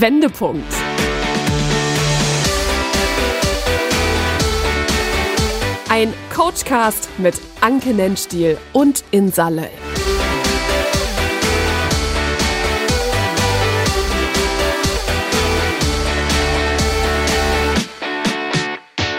Wendepunkt. Ein Coachcast mit Anke Nennstiel und Insalle.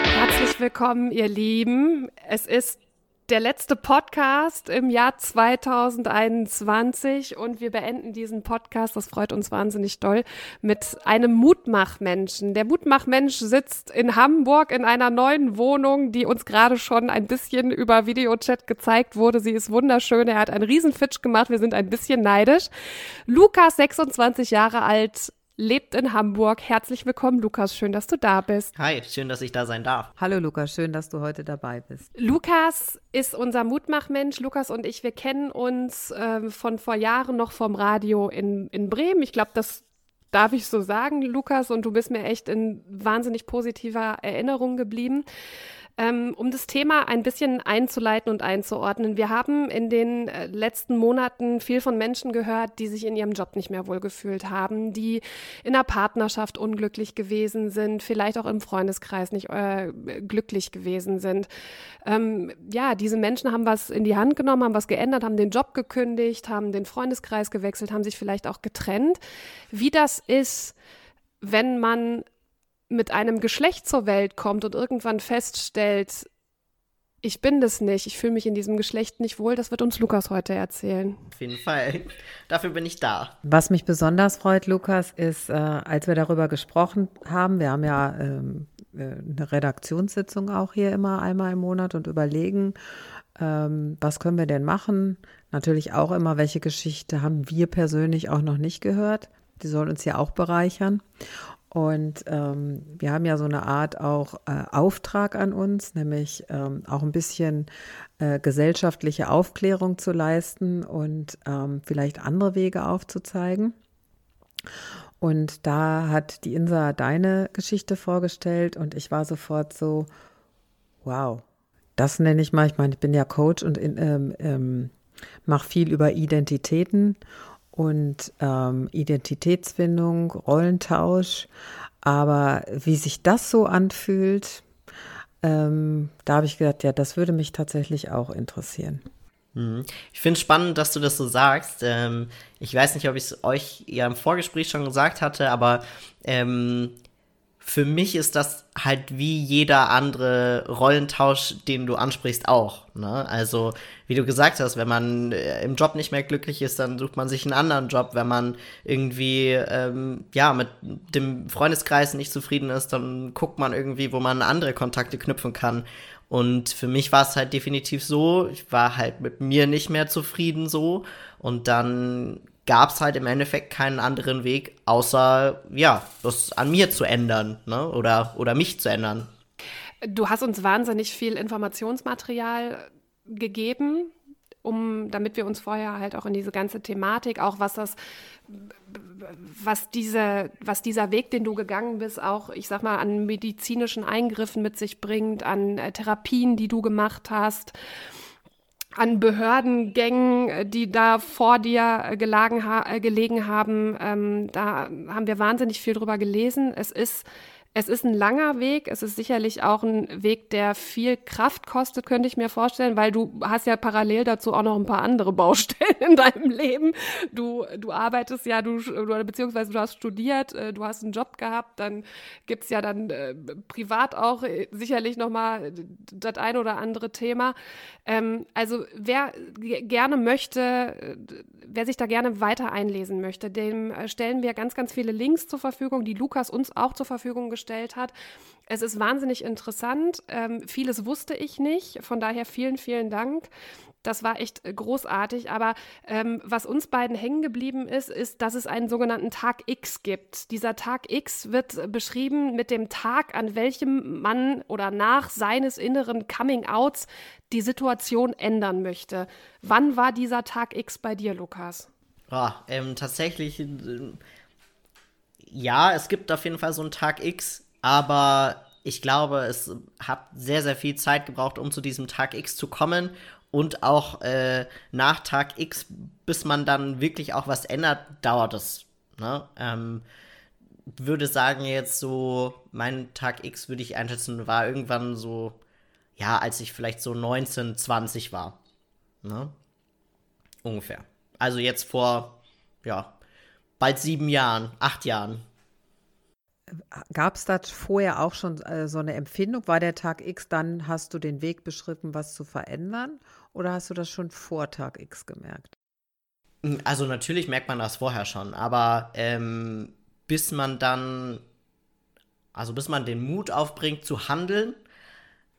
Herzlich willkommen, ihr Lieben. Es ist der letzte Podcast im Jahr 2021 und wir beenden diesen Podcast, das freut uns wahnsinnig doll, mit einem Mutmachmenschen. Der Mutmachmensch sitzt in Hamburg in einer neuen Wohnung, die uns gerade schon ein bisschen über Videochat gezeigt wurde. Sie ist wunderschön, er hat einen Riesenfitsch gemacht, wir sind ein bisschen neidisch. Lukas, 26 Jahre alt, lebt in Hamburg. Herzlich willkommen, Lukas. Schön, dass du da bist. Hi, schön, dass ich da sein darf. Hallo, Lukas. Schön, dass du heute dabei bist. Lukas ist unser Mutmachmensch. Lukas und ich, wir kennen uns äh, von vor Jahren noch vom Radio in, in Bremen. Ich glaube, das darf ich so sagen, Lukas. Und du bist mir echt in wahnsinnig positiver Erinnerung geblieben. Ähm, um das Thema ein bisschen einzuleiten und einzuordnen. Wir haben in den äh, letzten Monaten viel von Menschen gehört, die sich in ihrem Job nicht mehr wohlgefühlt haben, die in der Partnerschaft unglücklich gewesen sind, vielleicht auch im Freundeskreis nicht äh, glücklich gewesen sind. Ähm, ja, diese Menschen haben was in die Hand genommen, haben was geändert, haben den Job gekündigt, haben den Freundeskreis gewechselt, haben sich vielleicht auch getrennt. Wie das ist, wenn man mit einem Geschlecht zur Welt kommt und irgendwann feststellt, ich bin das nicht, ich fühle mich in diesem Geschlecht nicht wohl, das wird uns Lukas heute erzählen. Auf jeden Fall. Dafür bin ich da. Was mich besonders freut, Lukas, ist, äh, als wir darüber gesprochen haben, wir haben ja ähm, äh, eine Redaktionssitzung auch hier immer einmal im Monat und überlegen, ähm, was können wir denn machen? Natürlich auch immer, welche Geschichte haben wir persönlich auch noch nicht gehört. Die soll uns ja auch bereichern. Und ähm, wir haben ja so eine Art auch äh, Auftrag an uns, nämlich ähm, auch ein bisschen äh, gesellschaftliche Aufklärung zu leisten und ähm, vielleicht andere Wege aufzuzeigen. Und da hat die Insa deine Geschichte vorgestellt und ich war sofort so, wow, das nenne ich mal, ich meine, ich bin ja Coach und ähm, ähm, mache viel über Identitäten und ähm, Identitätsfindung, Rollentausch. Aber wie sich das so anfühlt, ähm, da habe ich gedacht, ja, das würde mich tatsächlich auch interessieren. Mhm. Ich finde es spannend, dass du das so sagst. Ähm, ich weiß nicht, ob ich es euch ja im Vorgespräch schon gesagt hatte, aber ähm, für mich ist das halt wie jeder andere Rollentausch, den du ansprichst, auch. Ne? Also, wie du gesagt hast, wenn man äh, im Job nicht mehr glücklich ist, dann sucht man sich einen anderen Job. Wenn man irgendwie, ähm, ja, mit dem Freundeskreis nicht zufrieden ist, dann guckt man irgendwie, wo man andere Kontakte knüpfen kann. Und für mich war es halt definitiv so, ich war halt mit mir nicht mehr zufrieden so. Und dann gab es halt im Endeffekt keinen anderen Weg, außer ja, das an mir zu ändern, ne? Oder, oder mich zu ändern. Du hast uns wahnsinnig viel Informationsmaterial gegeben, um, damit wir uns vorher halt auch in diese ganze Thematik, auch was das, was diese, was dieser Weg, den du gegangen bist, auch, ich sag mal, an medizinischen Eingriffen mit sich bringt, an äh, Therapien, die du gemacht hast an Behördengängen, äh, die da vor dir äh, gelagen ha äh, gelegen haben. Ähm, da haben wir wahnsinnig viel drüber gelesen. Es ist es ist ein langer Weg. Es ist sicherlich auch ein Weg, der viel Kraft kostet, könnte ich mir vorstellen, weil du hast ja parallel dazu auch noch ein paar andere Baustellen in deinem Leben. Du, du arbeitest ja, du, beziehungsweise du hast studiert, äh, du hast einen Job gehabt, dann gibt's ja dann äh, privat auch äh, sicherlich nochmal das ein oder andere Thema. Ähm, also wer gerne möchte, äh, wer sich da gerne weiter einlesen möchte, dem stellen wir ganz, ganz viele Links zur Verfügung, die Lukas uns auch zur Verfügung gestellt gestellt hat. Es ist wahnsinnig interessant. Ähm, vieles wusste ich nicht. Von daher vielen, vielen Dank. Das war echt großartig. Aber ähm, was uns beiden hängen geblieben ist, ist, dass es einen sogenannten Tag X gibt. Dieser Tag X wird beschrieben mit dem Tag, an welchem man oder nach seines inneren Coming-Outs die Situation ändern möchte. Wann war dieser Tag X bei dir, Lukas? Oh, ähm, tatsächlich. Ja, es gibt auf jeden Fall so einen Tag X, aber ich glaube, es hat sehr, sehr viel Zeit gebraucht, um zu diesem Tag X zu kommen. Und auch äh, nach Tag X, bis man dann wirklich auch was ändert, dauert es. Ne? Ähm, würde sagen, jetzt so, mein Tag X würde ich einschätzen, war irgendwann so, ja, als ich vielleicht so 19, 20 war. Ne? Ungefähr. Also jetzt vor, ja, bald sieben Jahren, acht Jahren. Gab es da vorher auch schon äh, so eine Empfindung? War der Tag X, dann hast du den Weg beschritten, was zu verändern? Oder hast du das schon vor Tag X gemerkt? Hm, also natürlich merkt man das vorher schon, aber ähm, bis man dann, also bis man den Mut aufbringt zu handeln,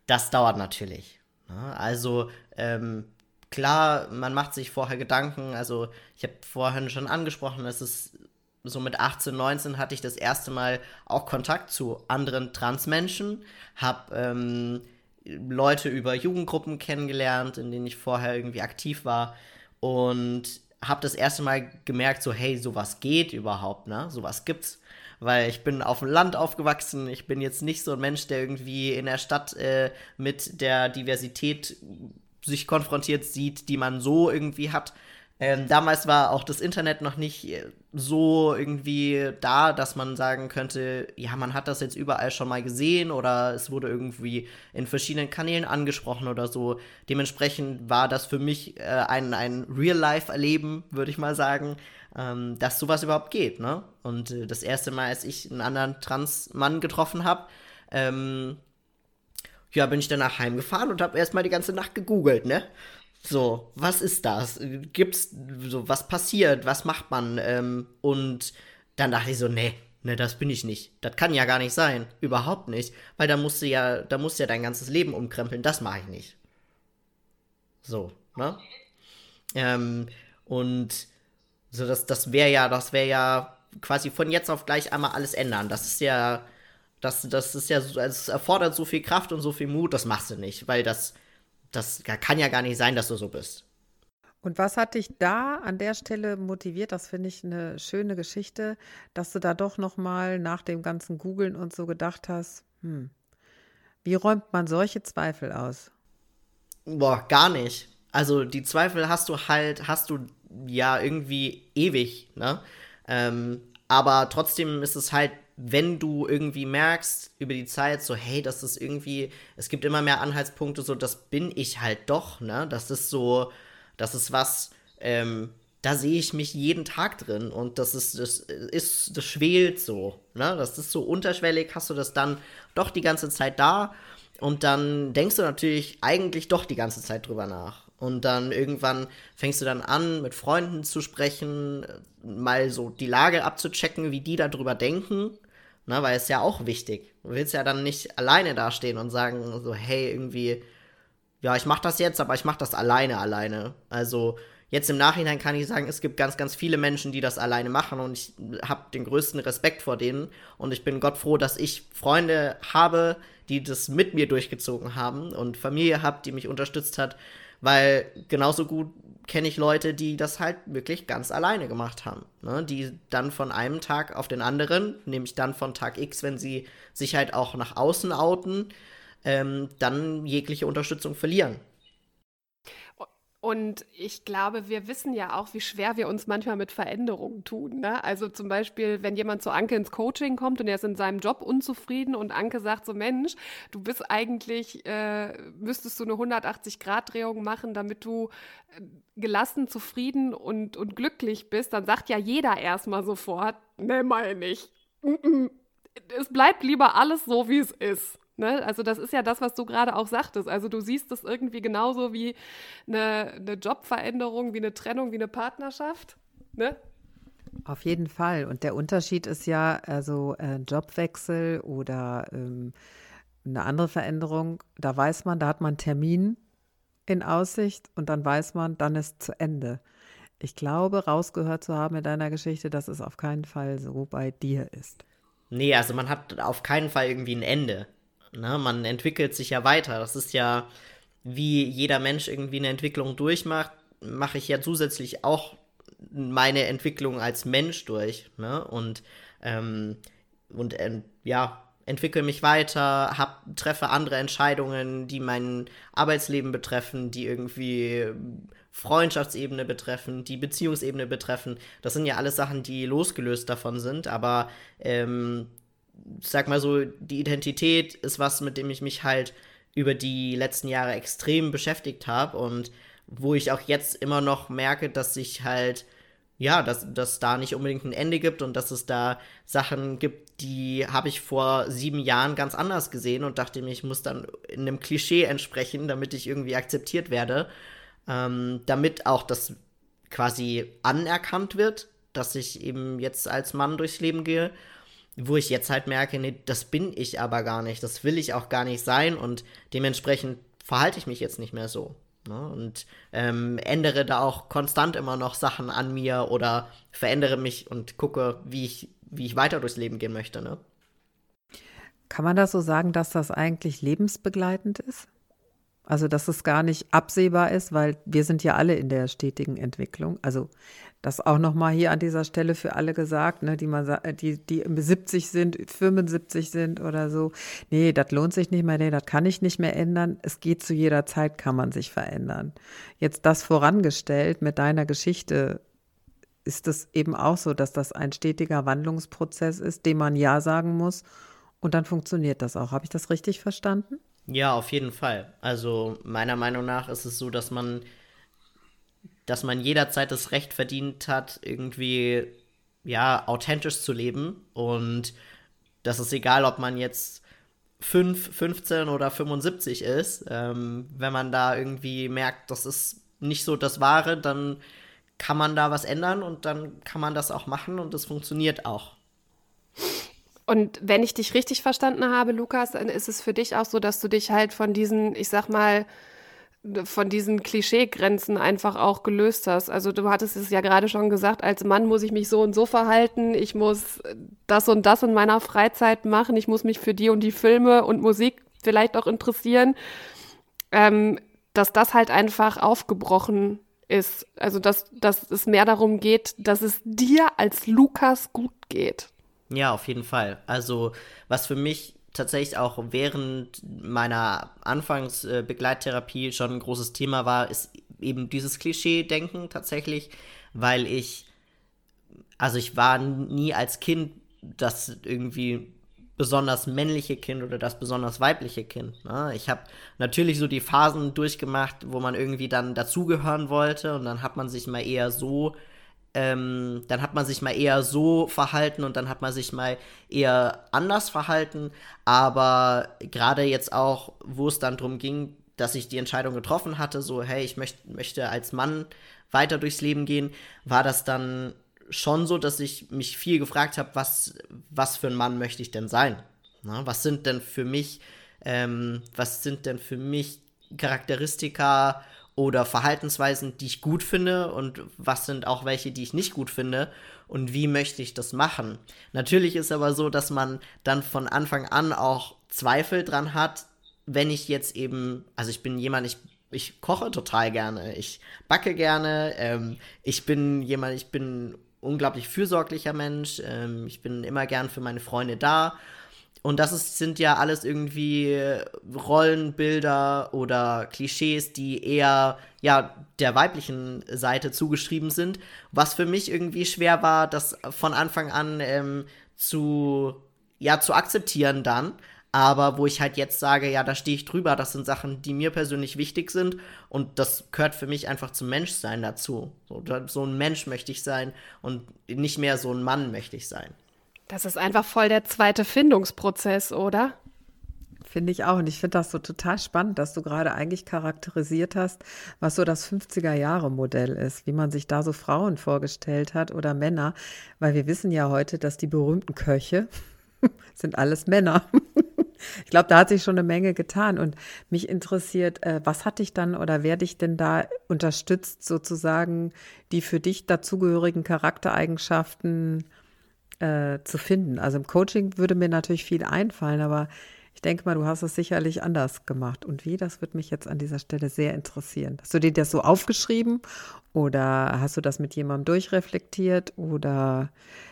das dauert natürlich. Ne? Also ähm, klar, man macht sich vorher Gedanken. Also ich habe vorhin schon angesprochen, es ist so mit 18, 19 hatte ich das erste Mal auch Kontakt zu anderen Transmenschen, habe ähm, Leute über Jugendgruppen kennengelernt, in denen ich vorher irgendwie aktiv war und habe das erste Mal gemerkt, so hey, sowas geht überhaupt, ne? Sowas gibt's weil ich bin auf dem Land aufgewachsen. Ich bin jetzt nicht so ein Mensch, der irgendwie in der Stadt äh, mit der Diversität sich konfrontiert sieht, die man so irgendwie hat. Ähm, damals war auch das Internet noch nicht äh, so irgendwie da, dass man sagen könnte, ja, man hat das jetzt überall schon mal gesehen oder es wurde irgendwie in verschiedenen Kanälen angesprochen oder so. Dementsprechend war das für mich äh, ein, ein Real-Life-Erleben, würde ich mal sagen, ähm, dass sowas überhaupt geht. Ne? Und äh, das erste Mal, als ich einen anderen Trans-Mann getroffen habe, ähm, ja, bin ich danach heimgefahren und habe erstmal die ganze Nacht gegoogelt, ne? So, was ist das? Gibt's so, was passiert? Was macht man? Ähm, und dann dachte ich so, nee, ne, das bin ich nicht. Das kann ja gar nicht sein. Überhaupt nicht. Weil da musst du ja, da musst du ja dein ganzes Leben umkrempeln. Das mache ich nicht. So, ne? Ähm, und so, das, das wäre ja, das wäre ja quasi von jetzt auf gleich einmal alles ändern. Das ist ja, das, das ist ja, es erfordert so viel Kraft und so viel Mut, das machst du nicht, weil das, das kann ja gar nicht sein, dass du so bist. Und was hat dich da an der Stelle motiviert? Das finde ich eine schöne Geschichte, dass du da doch noch mal nach dem ganzen Googeln und so gedacht hast, hm, wie räumt man solche Zweifel aus? Boah, gar nicht. Also die Zweifel hast du halt, hast du ja irgendwie ewig, ne? Ähm, aber trotzdem ist es halt wenn du irgendwie merkst über die Zeit, so, hey, das ist irgendwie, es gibt immer mehr Anhaltspunkte, so, das bin ich halt doch, ne? Das ist so, das ist was, ähm, da sehe ich mich jeden Tag drin und das ist, das ist, das schwelt so, ne? Das ist so unterschwellig, hast du das dann doch die ganze Zeit da und dann denkst du natürlich eigentlich doch die ganze Zeit drüber nach. Und dann irgendwann fängst du dann an, mit Freunden zu sprechen, mal so die Lage abzuchecken, wie die darüber denken. Ne, weil es ja auch wichtig. Du willst ja dann nicht alleine dastehen und sagen so, hey, irgendwie, ja, ich mach das jetzt, aber ich mach das alleine, alleine. Also jetzt im Nachhinein kann ich sagen, es gibt ganz, ganz viele Menschen, die das alleine machen und ich habe den größten Respekt vor denen und ich bin Gott froh, dass ich Freunde habe, die das mit mir durchgezogen haben und Familie habe, die mich unterstützt hat, weil genauso gut kenne ich Leute, die das halt wirklich ganz alleine gemacht haben. Ne? Die dann von einem Tag auf den anderen, nämlich dann von Tag X, wenn sie sich halt auch nach außen outen, ähm, dann jegliche Unterstützung verlieren. Und ich glaube, wir wissen ja auch, wie schwer wir uns manchmal mit Veränderungen tun. Ne? Also zum Beispiel, wenn jemand zu Anke ins Coaching kommt und er ist in seinem Job unzufrieden und Anke sagt so, Mensch, du bist eigentlich, äh, müsstest du eine 180-Grad-Drehung machen, damit du äh, gelassen, zufrieden und, und glücklich bist, dann sagt ja jeder erstmal sofort, ne, meine ich. Es bleibt lieber alles so, wie es ist. Ne? Also das ist ja das, was du gerade auch sagtest. Also du siehst das irgendwie genauso wie eine, eine Jobveränderung, wie eine Trennung, wie eine Partnerschaft. Ne? Auf jeden Fall. Und der Unterschied ist ja, also äh, Jobwechsel oder ähm, eine andere Veränderung, da weiß man, da hat man einen Termin in Aussicht und dann weiß man, dann ist zu Ende. Ich glaube, rausgehört zu haben in deiner Geschichte, dass es auf keinen Fall so bei dir ist. Nee, also man hat auf keinen Fall irgendwie ein Ende. Ne? Man entwickelt sich ja weiter. Das ist ja, wie jeder Mensch irgendwie eine Entwicklung durchmacht, mache ich ja zusätzlich auch meine Entwicklung als Mensch durch. Ne? Und, ähm, und ähm, ja, entwickle mich weiter, hab, treffe andere Entscheidungen, die mein Arbeitsleben betreffen, die irgendwie Freundschaftsebene betreffen, die Beziehungsebene betreffen. Das sind ja alles Sachen, die losgelöst davon sind, aber ähm, sag mal so, die Identität ist was, mit dem ich mich halt über die letzten Jahre extrem beschäftigt habe und wo ich auch jetzt immer noch merke, dass ich halt ja, dass, dass da nicht unbedingt ein Ende gibt und dass es da Sachen gibt, die habe ich vor sieben Jahren ganz anders gesehen und dachte mir, ich muss dann in einem Klischee entsprechen, damit ich irgendwie akzeptiert werde, ähm, damit auch das quasi anerkannt wird, dass ich eben jetzt als Mann durchs Leben gehe, wo ich jetzt halt merke, nee, das bin ich aber gar nicht, das will ich auch gar nicht sein und dementsprechend verhalte ich mich jetzt nicht mehr so. Ne? Und ähm, ändere da auch konstant immer noch Sachen an mir oder verändere mich und gucke, wie ich, wie ich weiter durchs Leben gehen möchte. Ne? Kann man das so sagen, dass das eigentlich lebensbegleitend ist? Also, dass es gar nicht absehbar ist, weil wir sind ja alle in der stetigen Entwicklung. Also, das auch nochmal hier an dieser Stelle für alle gesagt, ne, die, man, die, die 70 sind, 75 sind oder so. Nee, das lohnt sich nicht mehr, nee, das kann ich nicht mehr ändern. Es geht zu jeder Zeit, kann man sich verändern. Jetzt das vorangestellt mit deiner Geschichte, ist es eben auch so, dass das ein stetiger Wandlungsprozess ist, dem man Ja sagen muss. Und dann funktioniert das auch. Habe ich das richtig verstanden? Ja, auf jeden Fall. Also meiner Meinung nach ist es so, dass man, dass man jederzeit das Recht verdient hat, irgendwie ja authentisch zu leben und das ist egal, ob man jetzt 5, 15 oder 75 ist. Ähm, wenn man da irgendwie merkt, das ist nicht so das Wahre, dann kann man da was ändern und dann kann man das auch machen und das funktioniert auch. Und wenn ich dich richtig verstanden habe, Lukas, dann ist es für dich auch so, dass du dich halt von diesen, ich sag mal, von diesen Klischeegrenzen einfach auch gelöst hast. Also du hattest es ja gerade schon gesagt, als Mann muss ich mich so und so verhalten, ich muss das und das in meiner Freizeit machen, ich muss mich für die und die Filme und Musik vielleicht auch interessieren, ähm, dass das halt einfach aufgebrochen ist. Also dass, dass es mehr darum geht, dass es dir als Lukas gut geht. Ja, auf jeden Fall. Also, was für mich tatsächlich auch während meiner Anfangsbegleittherapie schon ein großes Thema war, ist eben dieses Klischee-Denken tatsächlich, weil ich, also ich war nie als Kind das irgendwie besonders männliche Kind oder das besonders weibliche Kind. Ne? Ich habe natürlich so die Phasen durchgemacht, wo man irgendwie dann dazugehören wollte und dann hat man sich mal eher so ähm, dann hat man sich mal eher so verhalten und dann hat man sich mal eher anders verhalten. Aber gerade jetzt auch, wo es dann darum ging, dass ich die Entscheidung getroffen hatte, so, hey, ich möcht, möchte als Mann weiter durchs Leben gehen, war das dann schon so, dass ich mich viel gefragt habe, was, was für ein Mann möchte ich denn sein? Na, was sind denn für mich, ähm, was sind denn für mich Charakteristika oder Verhaltensweisen, die ich gut finde und was sind auch welche, die ich nicht gut finde und wie möchte ich das machen. Natürlich ist aber so, dass man dann von Anfang an auch Zweifel dran hat, wenn ich jetzt eben, also ich bin jemand, ich, ich koche total gerne, ich backe gerne, ähm, ich bin jemand, ich bin unglaublich fürsorglicher Mensch, ähm, ich bin immer gern für meine Freunde da und das ist, sind ja alles irgendwie Rollenbilder oder Klischees, die eher ja der weiblichen Seite zugeschrieben sind. Was für mich irgendwie schwer war, das von Anfang an ähm, zu ja zu akzeptieren dann. Aber wo ich halt jetzt sage, ja, da stehe ich drüber, das sind Sachen, die mir persönlich wichtig sind und das gehört für mich einfach zum Menschsein dazu. So, so ein Mensch möchte ich sein und nicht mehr so ein Mann möchte ich sein. Das ist einfach voll der zweite Findungsprozess, oder? Finde ich auch. Und ich finde das so total spannend, dass du gerade eigentlich charakterisiert hast, was so das 50er-Jahre-Modell ist, wie man sich da so Frauen vorgestellt hat oder Männer. Weil wir wissen ja heute, dass die berühmten Köche sind alles Männer. ich glaube, da hat sich schon eine Menge getan. Und mich interessiert, äh, was hat dich dann oder wer dich denn da unterstützt, sozusagen die für dich dazugehörigen Charaktereigenschaften äh, zu finden. Also im Coaching würde mir natürlich viel einfallen, aber Ich denke mal, du hast es sicherlich anders gemacht. Und wie, das würde mich jetzt an dieser Stelle sehr interessieren. Hast du dir das so aufgeschrieben oder hast du das mit jemandem durchreflektiert oder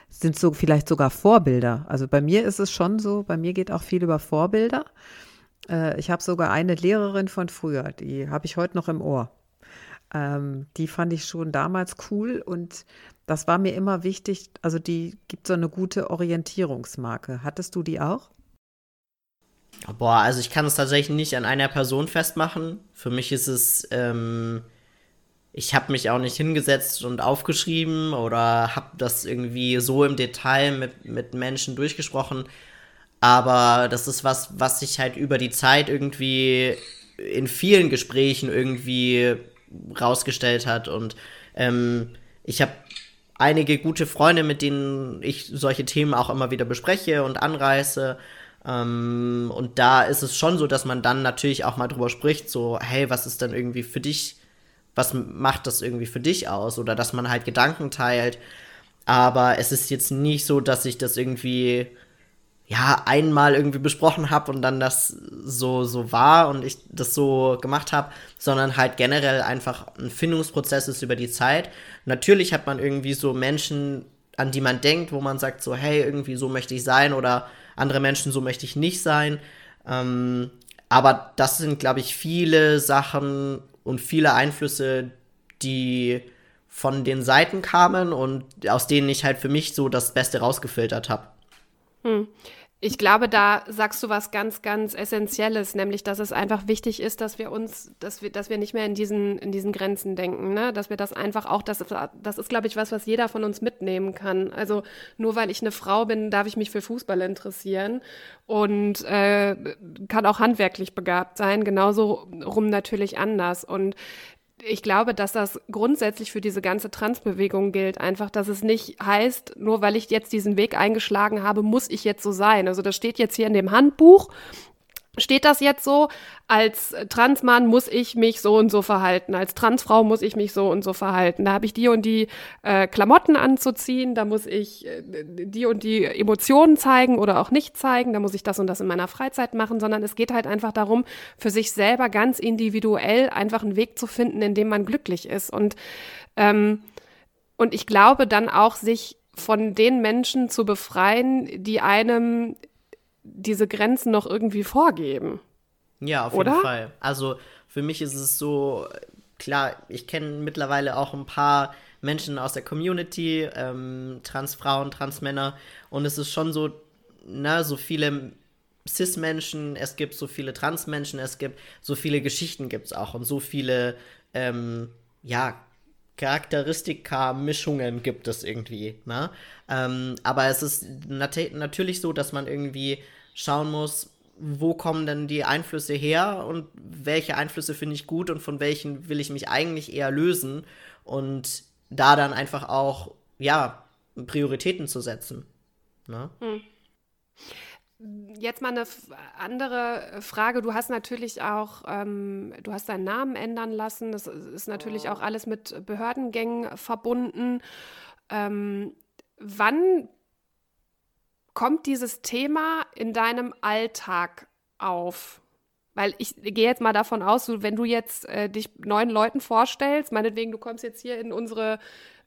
sind so vielleicht sogar Vorbilder? Also bei mir ist es schon so, bei mir geht auch viel über Vorbilder. Äh, ich habe sogar eine Lehrerin von früher, die habe ich heute noch im Ohr. Ähm, die fand ich schon damals cool und das war mir immer wichtig. Also die gibt so eine gute Orientierungsmarke. Hattest du die auch? Boah, also ich kann es tatsächlich nicht an einer Person festmachen. Für mich ist es, ähm, ich habe mich auch nicht hingesetzt und aufgeschrieben oder habe das irgendwie so im Detail mit, mit Menschen durchgesprochen. Aber das ist was, was sich halt über die Zeit irgendwie in vielen Gesprächen irgendwie rausgestellt hat. Und ähm, ich habe einige gute Freunde, mit denen ich solche Themen auch immer wieder bespreche und anreiße. Ähm, und da ist es schon so, dass man dann natürlich auch mal drüber spricht, so, hey, was ist denn irgendwie für dich, was macht das irgendwie für dich aus? Oder dass man halt Gedanken teilt. Aber es ist jetzt nicht so, dass ich das irgendwie ja, einmal irgendwie besprochen habe und dann das so, so war und ich das so gemacht habe, sondern halt generell einfach ein Findungsprozess ist über die Zeit. Natürlich hat man irgendwie so Menschen, an die man denkt, wo man sagt so, hey, irgendwie so möchte ich sein oder andere Menschen so möchte ich nicht sein. Ähm, aber das sind, glaube ich, viele Sachen und viele Einflüsse, die von den Seiten kamen und aus denen ich halt für mich so das Beste rausgefiltert habe. Hm. Ich glaube, da sagst du was ganz, ganz Essentielles, nämlich, dass es einfach wichtig ist, dass wir uns, dass wir, dass wir nicht mehr in diesen, in diesen Grenzen denken, ne? Dass wir das einfach auch, das, das ist, glaube ich, was, was jeder von uns mitnehmen kann. Also nur weil ich eine Frau bin, darf ich mich für Fußball interessieren und äh, kann auch handwerklich begabt sein, genauso rum natürlich anders. Und ich glaube, dass das grundsätzlich für diese ganze Transbewegung gilt. Einfach, dass es nicht heißt, nur weil ich jetzt diesen Weg eingeschlagen habe, muss ich jetzt so sein. Also das steht jetzt hier in dem Handbuch steht das jetzt so, als Transmann muss ich mich so und so verhalten, als Transfrau muss ich mich so und so verhalten. Da habe ich die und die äh, Klamotten anzuziehen, da muss ich äh, die und die Emotionen zeigen oder auch nicht zeigen, da muss ich das und das in meiner Freizeit machen, sondern es geht halt einfach darum, für sich selber ganz individuell einfach einen Weg zu finden, in dem man glücklich ist. Und, ähm, und ich glaube dann auch, sich von den Menschen zu befreien, die einem diese Grenzen noch irgendwie vorgeben. Ja, auf Oder? jeden Fall. Also für mich ist es so, klar, ich kenne mittlerweile auch ein paar Menschen aus der Community, ähm, Transfrauen, Transmänner, und es ist schon so, na, so viele Cis-Menschen, es gibt so viele Trans-Menschen, es gibt so viele Geschichten gibt es auch und so viele, ähm, ja, Charakteristika, Mischungen gibt es irgendwie, ne? Ähm, aber es ist nat natürlich so, dass man irgendwie schauen muss, wo kommen denn die Einflüsse her und welche Einflüsse finde ich gut und von welchen will ich mich eigentlich eher lösen und da dann einfach auch, ja, Prioritäten zu setzen. Ne? Hm. Jetzt mal eine andere Frage. Du hast natürlich auch, ähm, du hast deinen Namen ändern lassen. Das ist natürlich auch alles mit Behördengängen verbunden. Ähm, wann kommt dieses Thema in deinem Alltag auf? Weil ich gehe jetzt mal davon aus, wenn du jetzt äh, dich neuen Leuten vorstellst, meinetwegen, du kommst jetzt hier in unsere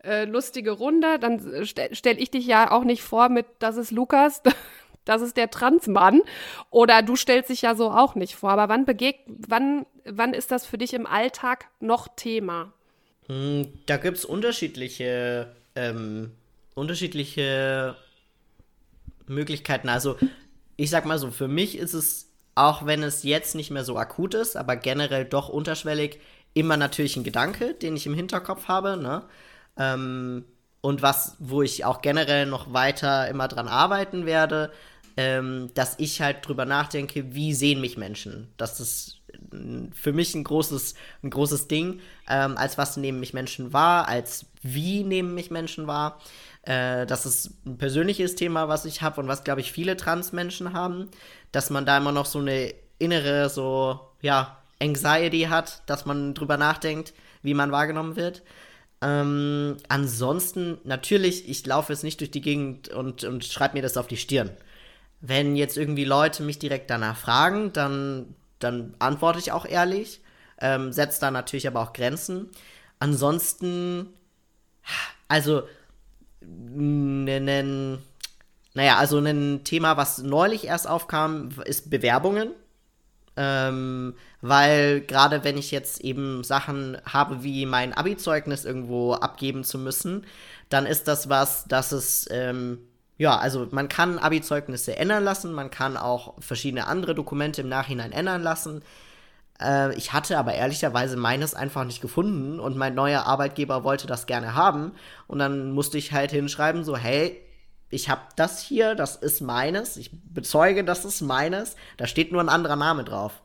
äh, lustige Runde, dann stelle stell ich dich ja auch nicht vor mit, das ist Lukas, das ist der Transmann. Oder du stellst dich ja so auch nicht vor. Aber wann begegnet, wann, wann ist das für dich im Alltag noch Thema? Hm, da gibt es unterschiedliche, ähm, unterschiedliche Möglichkeiten. Also, ich sag mal so, für mich ist es, auch wenn es jetzt nicht mehr so akut ist, aber generell doch unterschwellig, immer natürlich ein Gedanke, den ich im Hinterkopf habe, ne? Ähm, und was, wo ich auch generell noch weiter immer dran arbeiten werde, ähm, dass ich halt drüber nachdenke, wie sehen mich Menschen. Das ist für mich ein großes, ein großes Ding, ähm, als was nehmen mich Menschen wahr, als wie nehmen mich Menschen wahr. Äh, das ist ein persönliches Thema, was ich habe und was, glaube ich, viele Transmenschen haben, dass man da immer noch so eine innere, so, ja, Anxiety hat, dass man drüber nachdenkt, wie man wahrgenommen wird. Ähm, ansonsten, natürlich, ich laufe jetzt nicht durch die Gegend und, und schreibe mir das auf die Stirn. Wenn jetzt irgendwie Leute mich direkt danach fragen, dann, dann antworte ich auch ehrlich, ähm, setze da natürlich aber auch Grenzen. Ansonsten, also, nennen, naja, also ein Thema, was neulich erst aufkam, ist Bewerbungen. Ähm, weil gerade wenn ich jetzt eben Sachen habe, wie mein Abi-Zeugnis irgendwo abgeben zu müssen, dann ist das was, dass es, ähm, ja, also man kann Abi-Zeugnisse ändern lassen, man kann auch verschiedene andere Dokumente im Nachhinein ändern lassen. Äh, ich hatte aber ehrlicherweise meines einfach nicht gefunden und mein neuer Arbeitgeber wollte das gerne haben. Und dann musste ich halt hinschreiben, so, hey, ich habe das hier, das ist meines, ich bezeuge, das ist meines, da steht nur ein anderer Name drauf.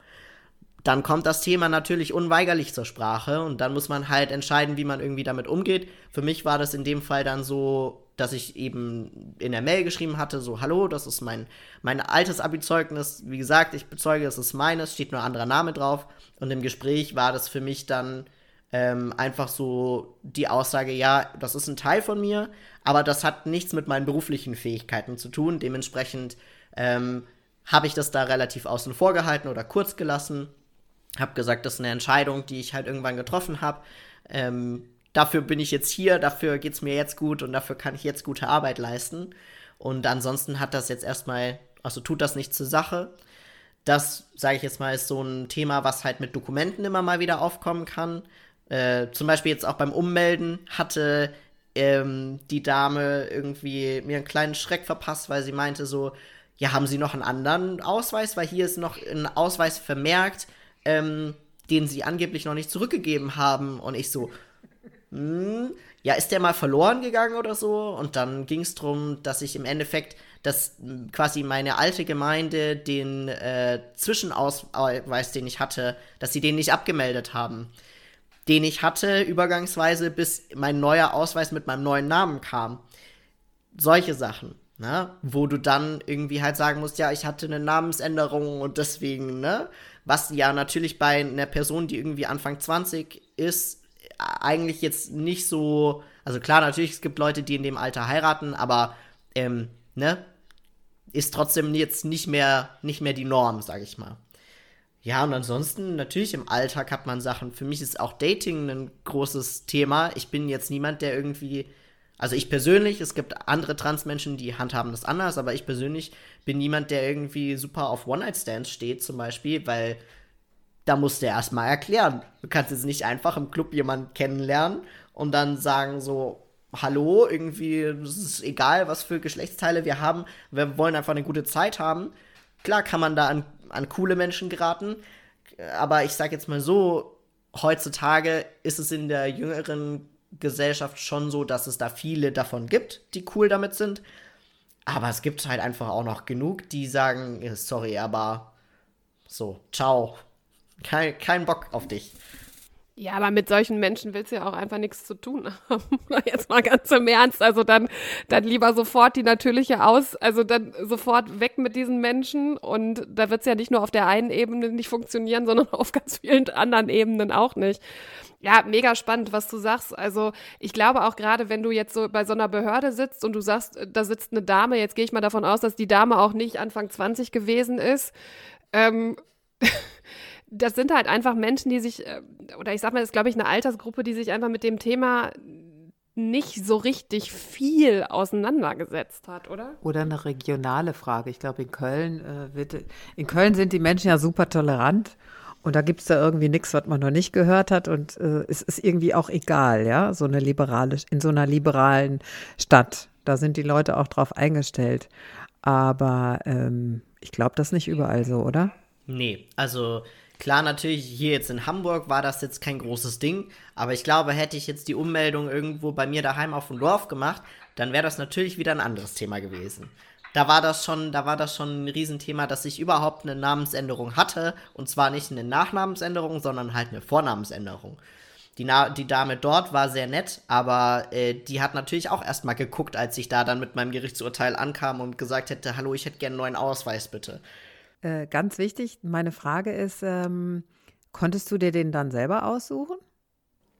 Dann kommt das Thema natürlich unweigerlich zur Sprache und dann muss man halt entscheiden, wie man irgendwie damit umgeht. Für mich war das in dem Fall dann so, dass ich eben in der Mail geschrieben hatte, so, hallo, das ist mein, mein altes Abi-Zeugnis. Wie gesagt, ich bezeuge, es ist meines, steht nur ein anderer Name drauf. Und im Gespräch war das für mich dann ähm, einfach so die Aussage, ja, das ist ein Teil von mir, aber das hat nichts mit meinen beruflichen Fähigkeiten zu tun. Dementsprechend ähm, habe ich das da relativ außen vor gehalten oder kurz gelassen. Habe gesagt, das ist eine Entscheidung, die ich halt irgendwann getroffen habe. Ähm, dafür bin ich jetzt hier, dafür geht es mir jetzt gut und dafür kann ich jetzt gute Arbeit leisten. Und ansonsten hat das jetzt erstmal, also tut das nicht zur Sache. Das, sage ich jetzt mal, ist so ein Thema, was halt mit Dokumenten immer mal wieder aufkommen kann. Äh, zum Beispiel jetzt auch beim Ummelden hatte ähm, die Dame irgendwie mir einen kleinen Schreck verpasst, weil sie meinte so, ja, haben Sie noch einen anderen Ausweis? Weil hier ist noch ein Ausweis vermerkt, ähm, den Sie angeblich noch nicht zurückgegeben haben. Und ich so, hm, ja, ist der mal verloren gegangen oder so? Und dann ging es darum, dass ich im Endeffekt, dass quasi meine alte Gemeinde den äh, Zwischenausweis, den ich hatte, dass sie den nicht abgemeldet haben den ich hatte, übergangsweise, bis mein neuer Ausweis mit meinem neuen Namen kam. Solche Sachen, ne? Wo du dann irgendwie halt sagen musst, ja, ich hatte eine Namensänderung und deswegen, ne? Was ja natürlich bei einer Person, die irgendwie Anfang 20 ist, eigentlich jetzt nicht so. Also klar, natürlich, es gibt Leute, die in dem Alter heiraten, aber, ähm, ne? Ist trotzdem jetzt nicht mehr, nicht mehr die Norm, sag ich mal. Ja, und ansonsten, natürlich im Alltag hat man Sachen. Für mich ist auch Dating ein großes Thema. Ich bin jetzt niemand, der irgendwie. Also ich persönlich, es gibt andere Transmenschen, die handhaben das anders, aber ich persönlich bin niemand, der irgendwie super auf One-Night-Stands steht, zum Beispiel, weil da musst du erstmal erklären. Du kannst jetzt nicht einfach im Club jemanden kennenlernen und dann sagen so, hallo, irgendwie, es ist egal, was für Geschlechtsteile wir haben, wir wollen einfach eine gute Zeit haben. Klar kann man da an an coole Menschen geraten. Aber ich sag jetzt mal so, heutzutage ist es in der jüngeren Gesellschaft schon so, dass es da viele davon gibt, die cool damit sind. Aber es gibt halt einfach auch noch genug, die sagen, sorry, aber so, ciao. Kein, kein Bock auf dich. Ja, aber mit solchen Menschen willst du ja auch einfach nichts zu tun haben. Jetzt mal ganz im Ernst. Also dann, dann lieber sofort die natürliche Aus, also dann sofort weg mit diesen Menschen. Und da wird es ja nicht nur auf der einen Ebene nicht funktionieren, sondern auf ganz vielen anderen Ebenen auch nicht. Ja, mega spannend, was du sagst. Also ich glaube auch gerade, wenn du jetzt so bei so einer Behörde sitzt und du sagst, da sitzt eine Dame, jetzt gehe ich mal davon aus, dass die Dame auch nicht Anfang 20 gewesen ist. Ähm, das sind halt einfach Menschen, die sich, äh, oder ich sag mal, das ist, glaube ich, eine Altersgruppe, die sich einfach mit dem Thema nicht so richtig viel auseinandergesetzt hat, oder? Oder eine regionale Frage. Ich glaube, in Köln äh, wird, in Köln sind die Menschen ja super tolerant und da gibt es da irgendwie nichts, was man noch nicht gehört hat und äh, es ist irgendwie auch egal, ja, so eine liberale, in so einer liberalen Stadt. Da sind die Leute auch drauf eingestellt. Aber ähm, ich glaube, das ist nicht überall so, oder? Nee, also Klar, natürlich, hier jetzt in Hamburg war das jetzt kein großes Ding, aber ich glaube, hätte ich jetzt die Ummeldung irgendwo bei mir daheim auf dem Dorf gemacht, dann wäre das natürlich wieder ein anderes Thema gewesen. Da war das schon, da war das schon ein Riesenthema, dass ich überhaupt eine Namensänderung hatte. Und zwar nicht eine Nachnamensänderung, sondern halt eine Vornamensänderung. Die, Na die Dame dort war sehr nett, aber äh, die hat natürlich auch erstmal geguckt, als ich da dann mit meinem Gerichtsurteil ankam und gesagt hätte, hallo, ich hätte gerne einen neuen Ausweis, bitte. Äh, ganz wichtig, meine Frage ist, ähm, konntest du dir den dann selber aussuchen?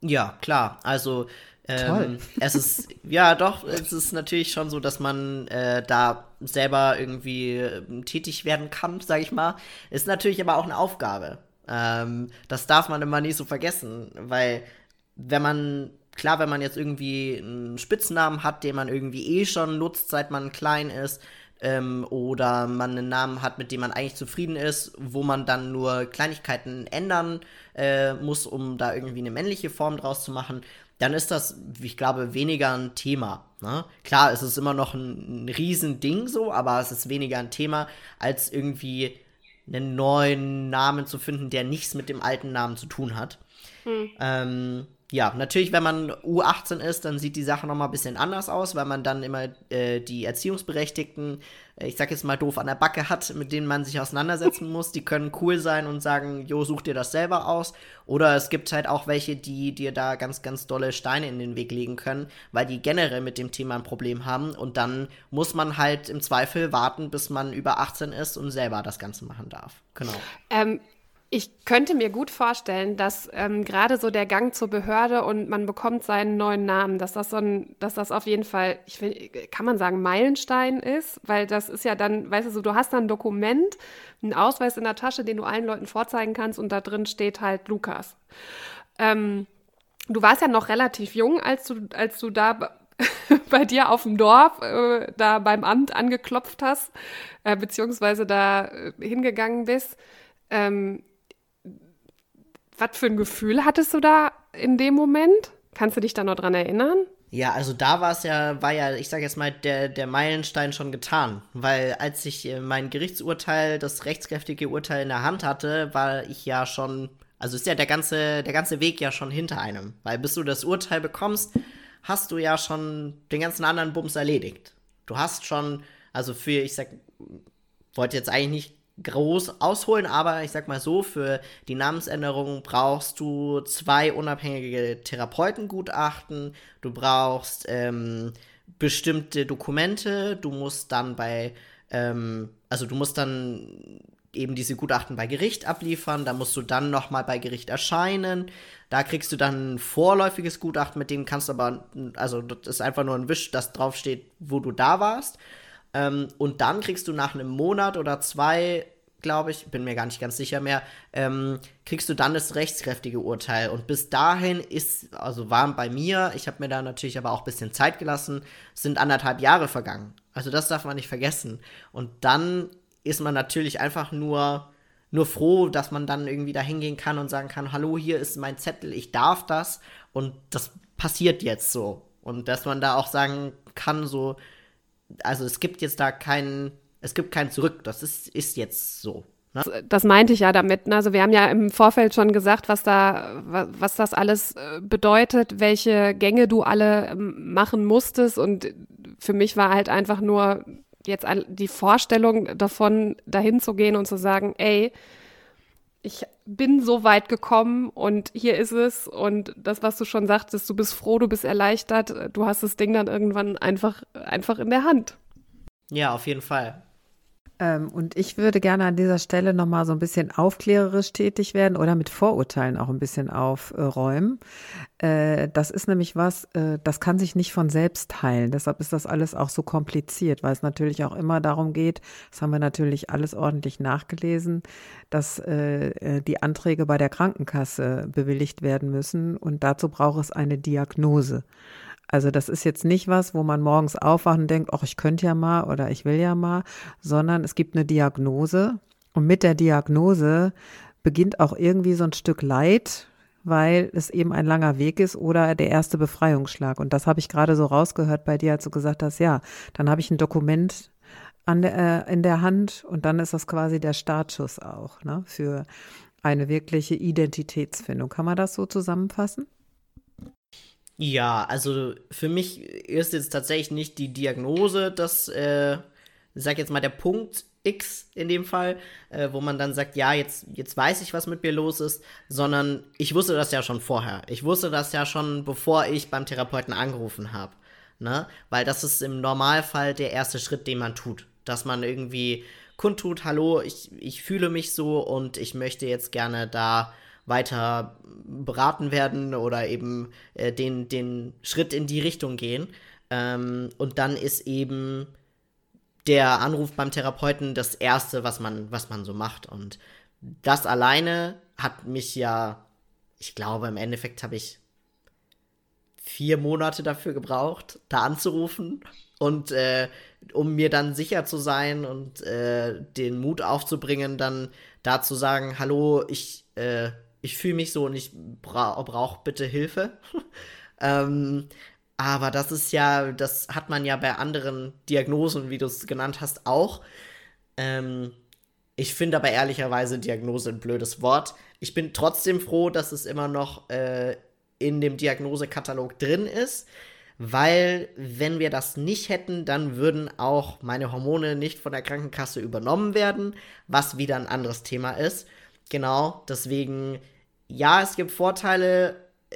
Ja, klar. Also Ähm, es ist, ja doch, es ist natürlich schon so, dass man äh, da selber irgendwie äh, tätig werden kann, sag ich mal. Ist natürlich aber auch eine Aufgabe. Ähm, das darf man immer nicht so vergessen, weil wenn man, klar, wenn man jetzt irgendwie einen Spitznamen hat, den man irgendwie eh schon nutzt, seit man klein ist, ähm, oder man einen Namen hat, mit dem man eigentlich zufrieden ist, wo man dann nur Kleinigkeiten ändern äh, muss, um da irgendwie eine männliche Form draus zu machen, dann ist das, ich glaube, weniger ein Thema. Ne? Klar, es ist immer noch ein, ein Riesending so, aber es ist weniger ein Thema, als irgendwie einen neuen Namen zu finden, der nichts mit dem alten Namen zu tun hat. Hm. Ähm, ja, natürlich, wenn man U18 ist, dann sieht die Sache noch mal ein bisschen anders aus, weil man dann immer äh, die Erziehungsberechtigten, äh, ich sag jetzt mal doof, an der Backe hat, mit denen man sich auseinandersetzen muss. Die können cool sein und sagen, jo, such dir das selber aus. Oder es gibt halt auch welche, die dir da ganz, ganz dolle Steine in den Weg legen können, weil die generell mit dem Thema ein Problem haben. Und dann muss man halt im Zweifel warten, bis man über 18 ist und selber das Ganze machen darf. Genau. Ähm, ich könnte mir gut vorstellen, dass ähm, gerade so der Gang zur Behörde und man bekommt seinen neuen Namen, dass das so ein, dass das auf jeden Fall, ich will, kann man sagen, Meilenstein ist, weil das ist ja dann, weißt du, so, du hast dann ein Dokument, einen Ausweis in der Tasche, den du allen Leuten vorzeigen kannst und da drin steht halt Lukas. Ähm, du warst ja noch relativ jung, als du, als du da bei dir auf dem Dorf äh, da beim Amt angeklopft hast, äh, beziehungsweise da äh, hingegangen bist. Ähm, was für ein Gefühl hattest du da in dem Moment? Kannst du dich da noch dran erinnern? Ja, also da war es ja, war ja, ich sag jetzt mal, der, der Meilenstein schon getan. Weil als ich äh, mein Gerichtsurteil, das rechtskräftige Urteil in der Hand hatte, war ich ja schon, also ist ja der ganze, der ganze Weg ja schon hinter einem. Weil bis du das Urteil bekommst, hast du ja schon den ganzen anderen Bums erledigt. Du hast schon, also für, ich sag, wollte jetzt eigentlich nicht groß ausholen, aber ich sag mal so, für die Namensänderung brauchst du zwei unabhängige Therapeutengutachten, du brauchst ähm, bestimmte Dokumente, du musst dann bei, ähm, also du musst dann eben diese Gutachten bei Gericht abliefern, da musst du dann nochmal bei Gericht erscheinen, da kriegst du dann ein vorläufiges Gutachten, mit dem kannst du aber, also das ist einfach nur ein Wisch, das draufsteht, wo du da warst. Ähm, und dann kriegst du nach einem Monat oder zwei, glaube ich, bin mir gar nicht ganz sicher mehr, ähm, kriegst du dann das rechtskräftige Urteil. Und bis dahin ist, also war bei mir, ich habe mir da natürlich aber auch ein bisschen Zeit gelassen, sind anderthalb Jahre vergangen. Also das darf man nicht vergessen. Und dann ist man natürlich einfach nur nur froh, dass man dann irgendwie da hingehen kann und sagen kann, hallo, hier ist mein Zettel, ich darf das und das passiert jetzt so. Und dass man da auch sagen kann, so, also es gibt jetzt da keinen, es gibt kein Zurück. Das ist, ist jetzt so. Ne? Das meinte ich ja damit. Ne? Also wir haben ja im Vorfeld schon gesagt, was da, was das alles äh, bedeutet, welche Gänge du alle ähm, machen musstest. Und für mich war halt einfach nur jetzt die Vorstellung davon, dahin zu gehen und zu sagen, ey, ich bin so weit gekommen und hier ist es und das, was du schon sagtest, du bist froh, du bist erleichtert, du hast das Ding dann irgendwann einfach, einfach in der Hand. Ja, auf jeden Fall. Ähm, und ich würde gerne an dieser Stelle nochmal so ein bisschen aufklärerisch tätig werden oder mit Vorurteilen auch ein bisschen aufräumen. Äh, das ist nämlich was, äh, das kann sich nicht von selbst heilen. Deshalb ist das alles auch so kompliziert, weil es natürlich auch immer darum geht, das haben wir natürlich alles ordentlich nachgelesen, dass äh, die Anträge bei der Krankenkasse bewilligt werden müssen und dazu braucht es eine Diagnose. Also das ist jetzt nicht was, wo man morgens aufwacht und denkt, ach, ich könnte ja mal oder ich will ja mal, sondern es gibt eine Diagnose und mit der Diagnose beginnt auch irgendwie so ein Stück Leid, weil es eben ein langer Weg ist oder der erste Befreiungsschlag. Und das habe ich gerade so rausgehört bei dir, als du gesagt hast, ja, dann habe ich ein Dokument der, äh, in der Hand und dann ist das quasi der Startschuss auch ne, für eine wirkliche Identitätsfindung. Kann man das so zusammenfassen? Ja, also für mich ist jetzt tatsächlich nicht die Diagnose, das, äh, sag jetzt mal, der Punkt X in dem Fall, äh, wo man dann sagt, ja, jetzt, jetzt weiß ich, was mit mir los ist, sondern ich wusste das ja schon vorher. Ich wusste das ja schon, bevor ich beim Therapeuten angerufen habe. Ne? Weil das ist im Normalfall der erste Schritt, den man tut. Dass man irgendwie kundtut, hallo, ich, ich fühle mich so und ich möchte jetzt gerne da weiter beraten werden oder eben äh, den, den Schritt in die Richtung gehen. Ähm, und dann ist eben der Anruf beim Therapeuten das Erste, was man, was man so macht. Und das alleine hat mich ja, ich glaube, im Endeffekt habe ich vier Monate dafür gebraucht, da anzurufen und äh, um mir dann sicher zu sein und äh, den Mut aufzubringen, dann da zu sagen, hallo, ich, äh, ich fühle mich so und ich bra brauche bitte Hilfe. ähm, aber das ist ja, das hat man ja bei anderen Diagnosen, wie du es genannt hast, auch. Ähm, ich finde aber ehrlicherweise Diagnose ein blödes Wort. Ich bin trotzdem froh, dass es immer noch äh, in dem Diagnosekatalog drin ist, weil wenn wir das nicht hätten, dann würden auch meine Hormone nicht von der Krankenkasse übernommen werden, was wieder ein anderes Thema ist. Genau, deswegen, ja, es gibt Vorteile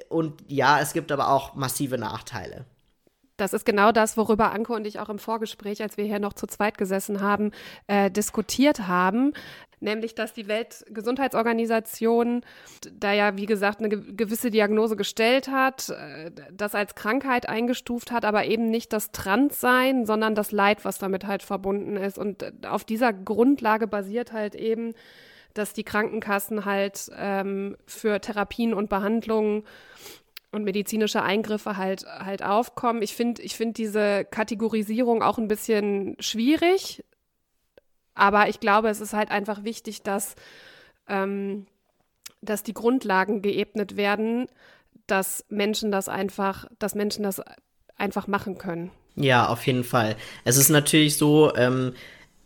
und ja, es gibt aber auch massive Nachteile. Das ist genau das, worüber Anke und ich auch im Vorgespräch, als wir hier noch zu zweit gesessen haben, äh, diskutiert haben nämlich dass die Weltgesundheitsorganisation da ja, wie gesagt, eine gewisse Diagnose gestellt hat, äh, das als Krankheit eingestuft hat, aber eben nicht das Transsein, sondern das Leid, was damit halt verbunden ist. Und äh, auf dieser Grundlage basiert halt eben, dass die Krankenkassen halt ähm, für Therapien und Behandlungen und medizinische Eingriffe halt halt aufkommen. Ich finde ich finde diese Kategorisierung auch ein bisschen schwierig, aber ich glaube, es ist halt einfach wichtig, dass, ähm, dass die Grundlagen geebnet werden, dass Menschen das einfach, dass Menschen das einfach machen können. Ja, auf jeden Fall. Es ist natürlich so, ähm,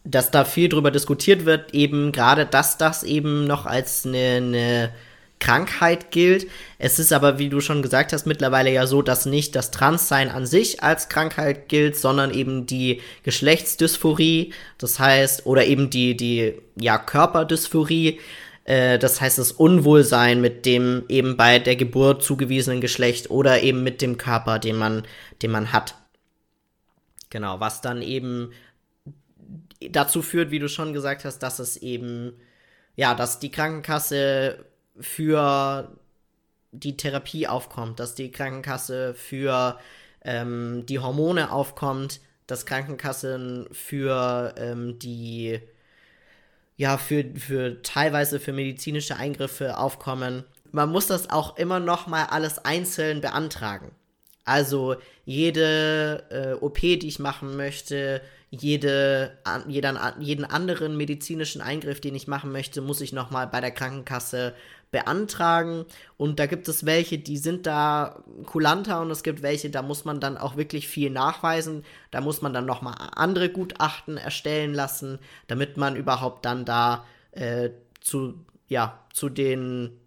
dass da viel drüber diskutiert wird, eben gerade, dass das eben noch als eine, eine Krankheit gilt. Es ist aber, wie du schon gesagt hast, mittlerweile ja so, dass nicht das Transsein an sich als Krankheit gilt, sondern eben die Geschlechtsdysphorie, das heißt, oder eben die, die, ja, Körperdysphorie, äh, das heißt das Unwohlsein mit dem eben bei der Geburt zugewiesenen Geschlecht oder eben mit dem Körper, den man, den man hat. Genau, was dann eben dazu führt, wie du schon gesagt hast, dass es eben, ja, dass die Krankenkasse für die Therapie aufkommt, dass die Krankenkasse für ähm, die Hormone aufkommt, dass Krankenkassen für ähm, die ja für, für teilweise für medizinische Eingriffe aufkommen. Man muss das auch immer noch mal alles einzeln beantragen. Also jede äh, OP, die ich machen möchte, jede, an, jeden, jeden anderen medizinischen Eingriff, den ich machen möchte, muss ich nochmal bei der Krankenkasse beantragen. Und da gibt es welche, die sind da kulanter und es gibt welche, da muss man dann auch wirklich viel nachweisen. Da muss man dann nochmal andere Gutachten erstellen lassen, damit man überhaupt dann da äh, zu, ja, zu den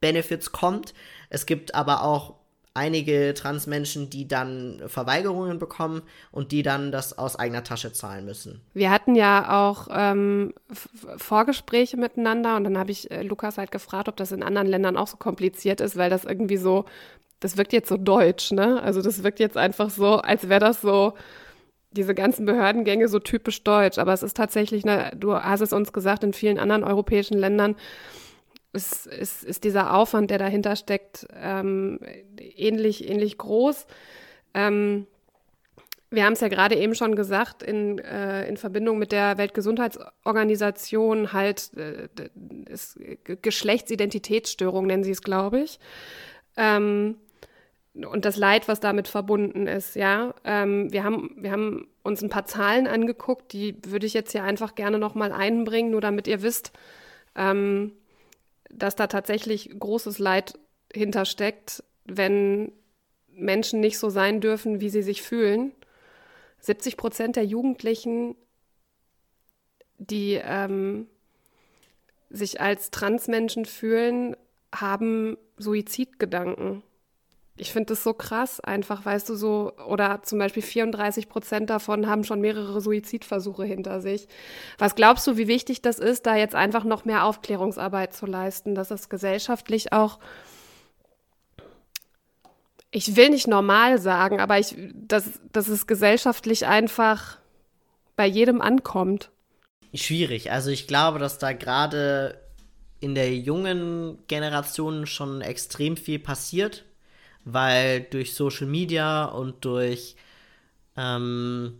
Benefits kommt. Es gibt aber auch einige Transmenschen, die dann Verweigerungen bekommen und die dann das aus eigener Tasche zahlen müssen. Wir hatten ja auch ähm, Vorgespräche miteinander und dann habe ich äh, Lukas halt gefragt, ob das in anderen Ländern auch so kompliziert ist, weil das irgendwie so, das wirkt jetzt so deutsch, ne? Also das wirkt jetzt einfach so, als wäre das so diese ganzen Behördengänge so typisch deutsch. Aber es ist tatsächlich, ne, du hast es uns gesagt, in vielen anderen europäischen Ländern ist, ist, ist dieser Aufwand, der dahinter steckt, ähm, ähnlich, ähnlich groß. Ähm, wir haben es ja gerade eben schon gesagt, in, äh, in Verbindung mit der Weltgesundheitsorganisation halt äh, ist Geschlechtsidentitätsstörung, nennen sie es, glaube ich. Ähm, und das Leid, was damit verbunden ist, ja. Ähm, wir, haben, wir haben uns ein paar Zahlen angeguckt, die würde ich jetzt hier einfach gerne nochmal einbringen, nur damit ihr wisst, ähm, dass da tatsächlich großes Leid hintersteckt, wenn Menschen nicht so sein dürfen, wie sie sich fühlen. 70 Prozent der Jugendlichen, die ähm, sich als Transmenschen fühlen, haben Suizidgedanken. Ich finde das so krass, einfach, weißt du, so, oder zum Beispiel 34 Prozent davon haben schon mehrere Suizidversuche hinter sich. Was glaubst du, wie wichtig das ist, da jetzt einfach noch mehr Aufklärungsarbeit zu leisten, dass es gesellschaftlich auch, ich will nicht normal sagen, aber ich, dass, dass es gesellschaftlich einfach bei jedem ankommt? Schwierig. Also ich glaube, dass da gerade in der jungen Generation schon extrem viel passiert, weil durch Social Media und durch ähm,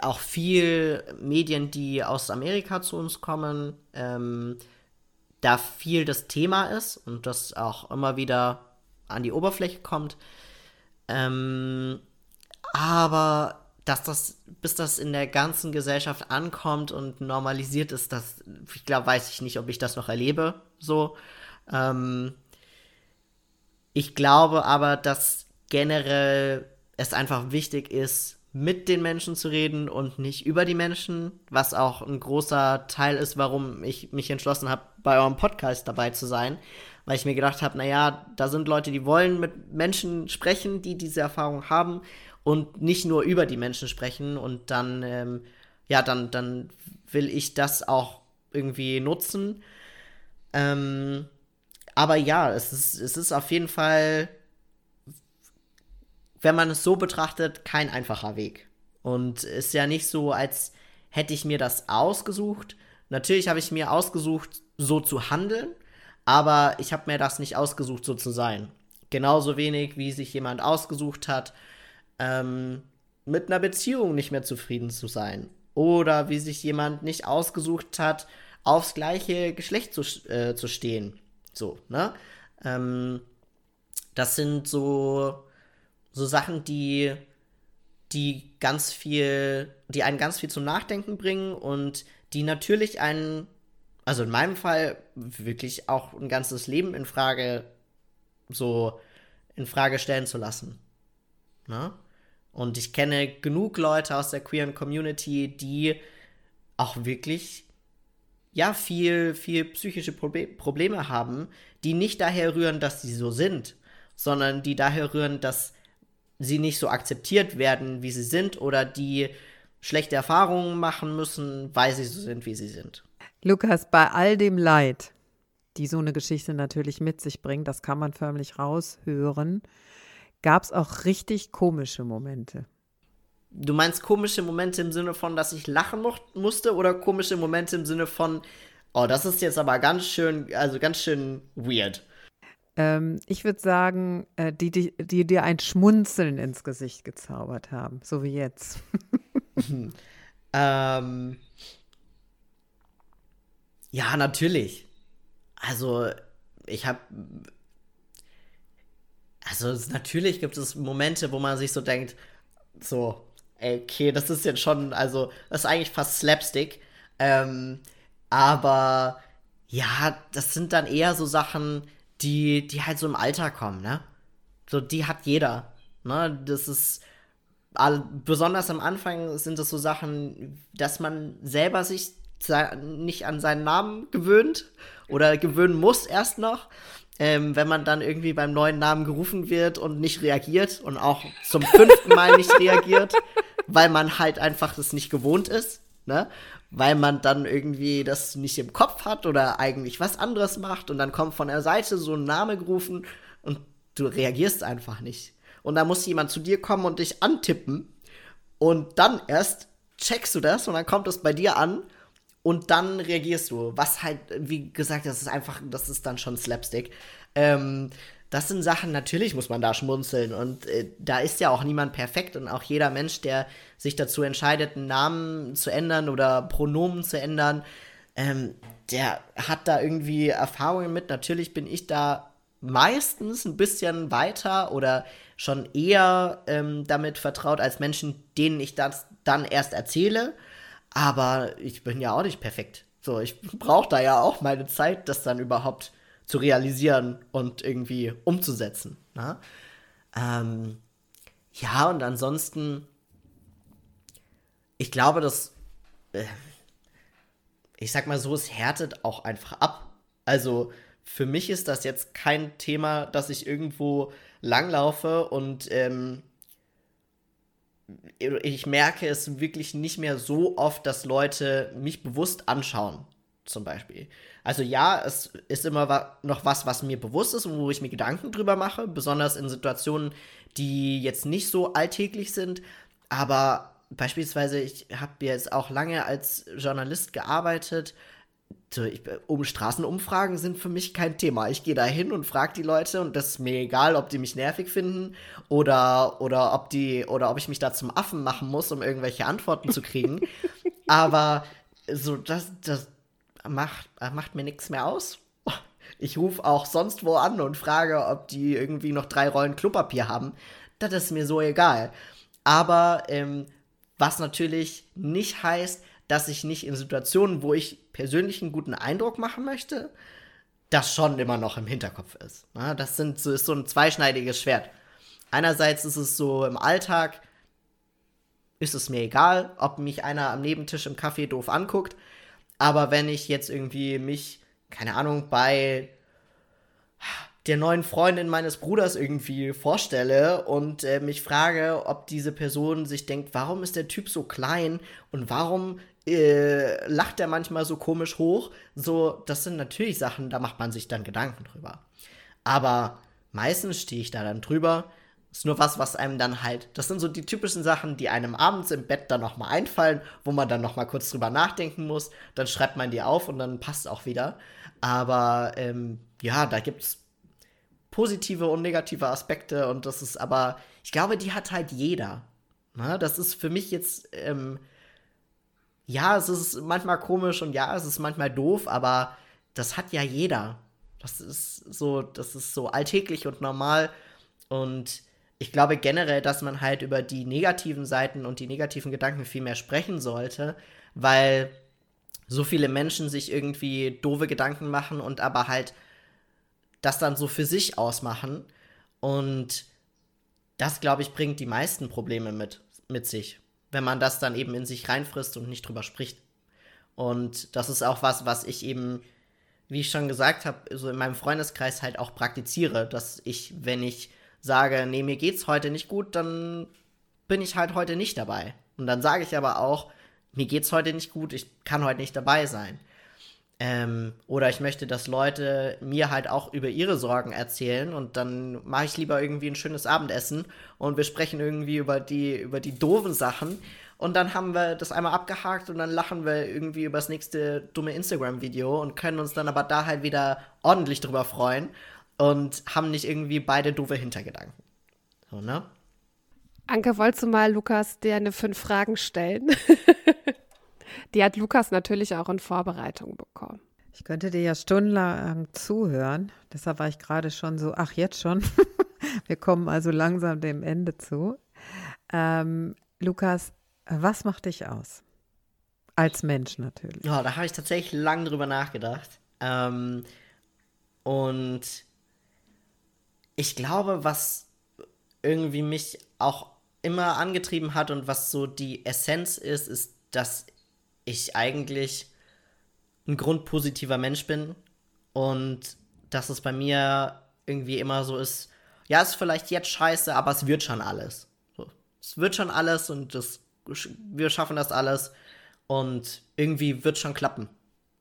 auch viel Medien, die aus Amerika zu uns kommen, ähm, da viel das Thema ist und das auch immer wieder an die Oberfläche kommt. Ähm, aber dass das, bis das in der ganzen Gesellschaft ankommt und normalisiert ist, das, ich glaube, weiß ich nicht, ob ich das noch erlebe. So. Ähm, ich glaube aber, dass generell es einfach wichtig ist, mit den Menschen zu reden und nicht über die Menschen, was auch ein großer Teil ist, warum ich mich entschlossen habe, bei eurem Podcast dabei zu sein, weil ich mir gedacht habe, naja, da sind Leute, die wollen mit Menschen sprechen, die diese Erfahrung haben und nicht nur über die Menschen sprechen und dann, ähm, ja, dann, dann will ich das auch irgendwie nutzen. Ähm, aber ja, es ist, es ist auf jeden Fall, wenn man es so betrachtet, kein einfacher Weg. Und ist ja nicht so, als hätte ich mir das ausgesucht. Natürlich habe ich mir ausgesucht, so zu handeln, aber ich habe mir das nicht ausgesucht, so zu sein. Genauso wenig, wie sich jemand ausgesucht hat, ähm, mit einer Beziehung nicht mehr zufrieden zu sein. Oder wie sich jemand nicht ausgesucht hat, aufs gleiche Geschlecht zu, äh, zu stehen. So, ne? Ähm, das sind so, so Sachen, die, die ganz viel, die einen ganz viel zum Nachdenken bringen und die natürlich einen, also in meinem Fall wirklich auch ein ganzes Leben in Frage, so in Frage stellen zu lassen. Ne? Und ich kenne genug Leute aus der queeren Community, die auch wirklich ja viel, viel psychische Probe Probleme haben, die nicht daher rühren, dass sie so sind, sondern die daher rühren, dass sie nicht so akzeptiert werden, wie sie sind, oder die schlechte Erfahrungen machen müssen, weil sie so sind, wie sie sind. Lukas, bei all dem Leid, die so eine Geschichte natürlich mit sich bringt, das kann man förmlich raushören, gab es auch richtig komische Momente. Du meinst komische Momente im Sinne von, dass ich lachen musste oder komische Momente im Sinne von, oh, das ist jetzt aber ganz schön, also ganz schön weird. Ähm, ich würde sagen, äh, die, die, die dir ein Schmunzeln ins Gesicht gezaubert haben, so wie jetzt. ähm, ja, natürlich. Also, ich habe also natürlich gibt es Momente, wo man sich so denkt, so, okay, das ist jetzt schon, also das ist eigentlich fast Slapstick. Ähm, aber ja, das sind dann eher so Sachen, die, die halt so im Alter kommen, ne? So, die hat jeder. Ne? Das ist besonders am Anfang sind das so Sachen, dass man selber sich nicht an seinen Namen gewöhnt oder gewöhnen muss erst noch ähm, wenn man dann irgendwie beim neuen Namen gerufen wird und nicht reagiert und auch zum fünften Mal nicht reagiert, weil man halt einfach das nicht gewohnt ist, ne? Weil man dann irgendwie das nicht im Kopf hat oder eigentlich was anderes macht und dann kommt von der Seite so ein Name gerufen und du reagierst einfach nicht. Und dann muss jemand zu dir kommen und dich antippen und dann erst checkst du das und dann kommt es bei dir an und dann reagierst du. Was halt, wie gesagt, das ist einfach, das ist dann schon Slapstick. Ähm, das sind Sachen, natürlich muss man da schmunzeln und äh, da ist ja auch niemand perfekt und auch jeder Mensch, der sich dazu entscheidet, einen Namen zu ändern oder Pronomen zu ändern, ähm, der hat da irgendwie Erfahrungen mit. Natürlich bin ich da meistens ein bisschen weiter oder schon eher ähm, damit vertraut als Menschen, denen ich das dann erst erzähle. Aber ich bin ja auch nicht perfekt. So, ich brauche da ja auch meine Zeit, das dann überhaupt zu realisieren und irgendwie umzusetzen. Ne? Ähm, ja, und ansonsten, ich glaube, dass, äh, ich sag mal so, es härtet auch einfach ab. Also, für mich ist das jetzt kein Thema, dass ich irgendwo langlaufe und ähm, ich merke es wirklich nicht mehr so oft, dass Leute mich bewusst anschauen, zum Beispiel. Also ja, es ist immer noch was, was mir bewusst ist und wo ich mir Gedanken drüber mache, besonders in Situationen, die jetzt nicht so alltäglich sind. Aber beispielsweise, ich habe jetzt auch lange als Journalist gearbeitet um Straßenumfragen sind für mich kein Thema. Ich gehe da hin und frage die Leute und das ist mir egal, ob die mich nervig finden oder, oder ob die oder ob ich mich da zum Affen machen muss, um irgendwelche Antworten zu kriegen. Aber so, das, das macht, macht mir nichts mehr aus. Ich rufe auch sonst wo an und frage, ob die irgendwie noch drei Rollen Klopapier haben. Das ist mir so egal. Aber ähm, was natürlich nicht heißt, dass ich nicht in Situationen, wo ich persönlich einen guten Eindruck machen möchte, das schon immer noch im Hinterkopf ist. Ja, das sind, so, ist so ein zweischneidiges Schwert. Einerseits ist es so im Alltag, ist es mir egal, ob mich einer am Nebentisch im Café doof anguckt. Aber wenn ich jetzt irgendwie mich, keine Ahnung, bei der neuen Freundin meines Bruders irgendwie vorstelle und äh, mich frage, ob diese Person sich denkt, warum ist der Typ so klein und warum äh, lacht er manchmal so komisch hoch. So, das sind natürlich Sachen, da macht man sich dann Gedanken drüber. Aber meistens stehe ich da dann drüber. Ist nur was, was einem dann halt, das sind so die typischen Sachen, die einem abends im Bett dann nochmal einfallen, wo man dann nochmal kurz drüber nachdenken muss. Dann schreibt man die auf und dann passt auch wieder. Aber ähm, ja, da gibt's positive und negative Aspekte und das ist aber, ich glaube, die hat halt jeder. Na, das ist für mich jetzt ähm, ja, es ist manchmal komisch und ja, es ist manchmal doof, aber das hat ja jeder. Das ist so, das ist so alltäglich und normal. Und ich glaube generell, dass man halt über die negativen Seiten und die negativen Gedanken viel mehr sprechen sollte, weil so viele Menschen sich irgendwie doofe Gedanken machen und aber halt das dann so für sich ausmachen. Und das, glaube ich, bringt die meisten Probleme mit, mit sich wenn man das dann eben in sich reinfrisst und nicht drüber spricht. Und das ist auch was, was ich eben, wie ich schon gesagt habe, so in meinem Freundeskreis halt auch praktiziere, dass ich, wenn ich sage, nee, mir geht's heute nicht gut, dann bin ich halt heute nicht dabei. Und dann sage ich aber auch, mir geht's heute nicht gut, ich kann heute nicht dabei sein. Ähm, oder ich möchte, dass Leute mir halt auch über ihre Sorgen erzählen und dann mache ich lieber irgendwie ein schönes Abendessen und wir sprechen irgendwie über die, über die doofen Sachen und dann haben wir das einmal abgehakt und dann lachen wir irgendwie über das nächste dumme Instagram-Video und können uns dann aber da halt wieder ordentlich drüber freuen und haben nicht irgendwie beide doofe Hintergedanken. So, ne? Anke, wolltest du mal Lukas dir eine fünf Fragen stellen? Die hat Lukas natürlich auch in Vorbereitung bekommen. Ich könnte dir ja stundenlang zuhören. Deshalb war ich gerade schon so, ach, jetzt schon. Wir kommen also langsam dem Ende zu. Ähm, Lukas, was macht dich aus? Als Mensch natürlich. Ja, da habe ich tatsächlich lange drüber nachgedacht. Ähm, und ich glaube, was irgendwie mich auch immer angetrieben hat und was so die Essenz ist, ist, dass ich eigentlich ein grundpositiver Mensch bin und dass es bei mir irgendwie immer so ist, ja, ist vielleicht jetzt scheiße, aber es wird schon alles. So, es wird schon alles und das, wir schaffen das alles und irgendwie wird schon klappen.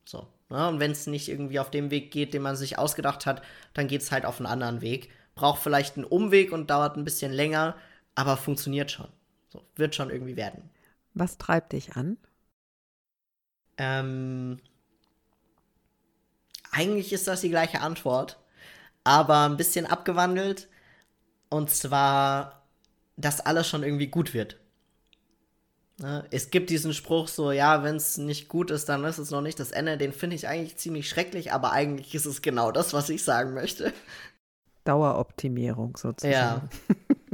So. Ne? Und wenn es nicht irgendwie auf dem Weg geht, den man sich ausgedacht hat, dann geht es halt auf einen anderen Weg. Braucht vielleicht einen Umweg und dauert ein bisschen länger, aber funktioniert schon. So, wird schon irgendwie werden. Was treibt dich an? Ähm, eigentlich ist das die gleiche Antwort, aber ein bisschen abgewandelt. Und zwar, dass alles schon irgendwie gut wird. Ne? Es gibt diesen Spruch so, ja, wenn es nicht gut ist, dann ist es noch nicht das Ende. Den finde ich eigentlich ziemlich schrecklich, aber eigentlich ist es genau das, was ich sagen möchte. Daueroptimierung sozusagen. Ja.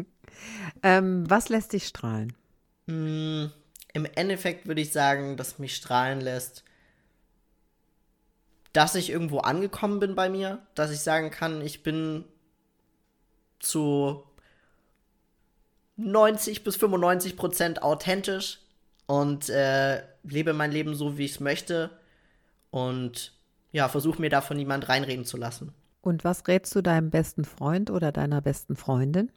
ähm, was lässt dich strahlen? Hm, im Endeffekt würde ich sagen, dass mich strahlen lässt, dass ich irgendwo angekommen bin bei mir, dass ich sagen kann, ich bin zu 90 bis 95 Prozent authentisch und äh, lebe mein Leben so, wie ich es möchte und ja, versuche mir davon niemand reinreden zu lassen. Und was rätst du deinem besten Freund oder deiner besten Freundin?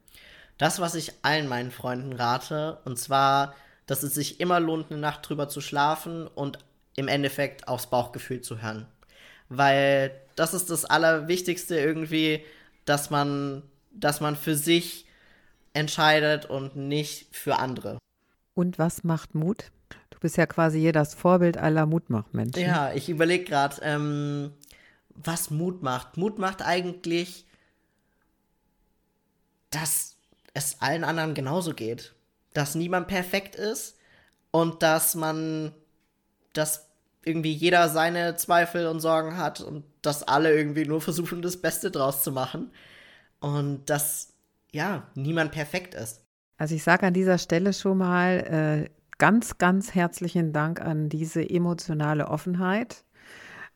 Das, was ich allen meinen Freunden rate, und zwar dass es sich immer lohnt, eine Nacht drüber zu schlafen und im Endeffekt aufs Bauchgefühl zu hören. Weil das ist das Allerwichtigste irgendwie, dass man, dass man für sich entscheidet und nicht für andere. Und was macht Mut? Du bist ja quasi hier das Vorbild aller Mutmachmenschen. Ja, ich überlege gerade, ähm, was Mut macht. Mut macht eigentlich, dass es allen anderen genauso geht. Dass niemand perfekt ist und dass man, dass irgendwie jeder seine Zweifel und Sorgen hat und dass alle irgendwie nur versuchen, das Beste draus zu machen. Und dass, ja, niemand perfekt ist. Also ich sage an dieser Stelle schon mal äh, ganz, ganz herzlichen Dank an diese emotionale Offenheit.